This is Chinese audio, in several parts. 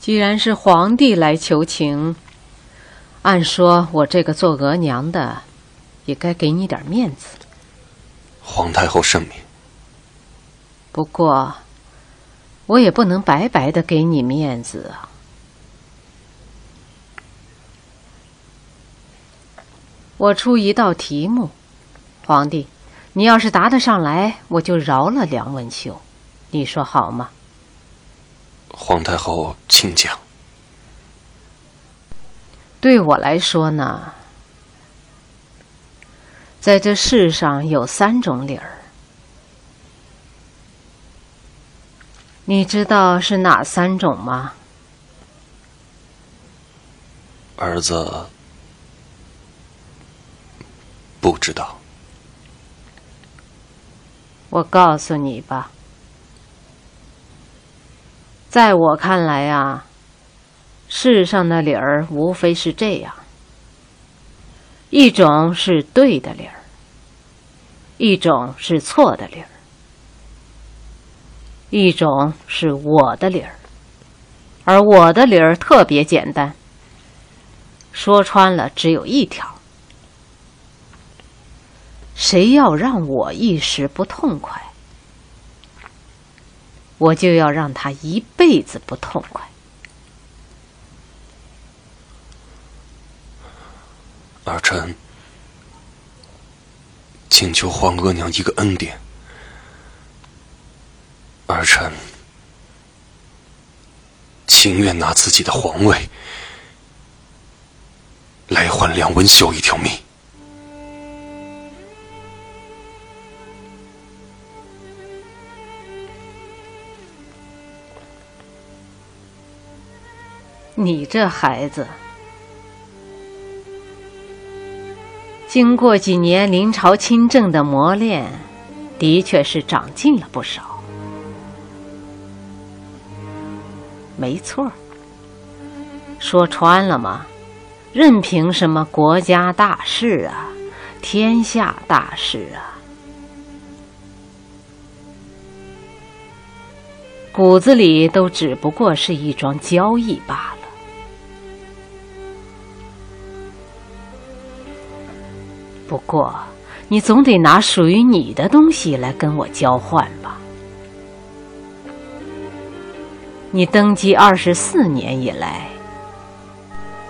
既然是皇帝来求情，按说我这个做额娘的，也该给你点面子。皇太后圣明。不过，我也不能白白的给你面子啊。我出一道题目，皇帝，你要是答得上来，我就饶了梁文秀，你说好吗？皇太后，请讲。对我来说呢，在这世上有三种理儿，你知道是哪三种吗？儿子不知道。我告诉你吧。在我看来啊，世上的理儿无非是这样：一种是对的理儿，一种是错的理儿，一种是我的理儿。而我的理儿特别简单，说穿了只有一条：谁要让我一时不痛快。我就要让他一辈子不痛快。儿臣请求皇额娘一个恩典，儿臣情愿拿自己的皇位来换梁文秀一条命。你这孩子，经过几年临朝亲政的磨练，的确是长进了不少。没错，说穿了嘛，任凭什么国家大事啊，天下大事啊，骨子里都只不过是一桩交易罢了。不过，你总得拿属于你的东西来跟我交换吧？你登基二十四年以来，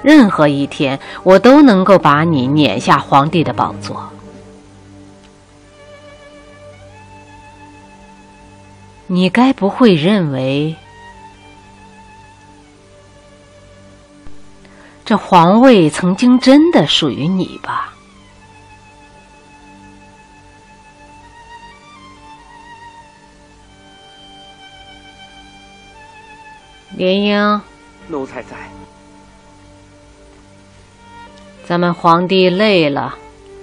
任何一天我都能够把你撵下皇帝的宝座。你该不会认为这皇位曾经真的属于你吧？莲英，奴才在。咱们皇帝累了，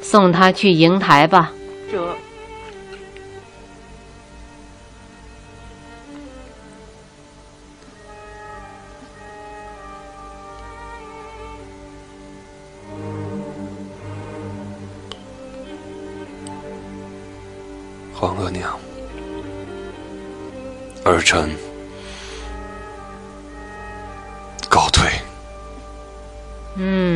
送他去瀛台吧。这皇额娘，儿臣。Hmm.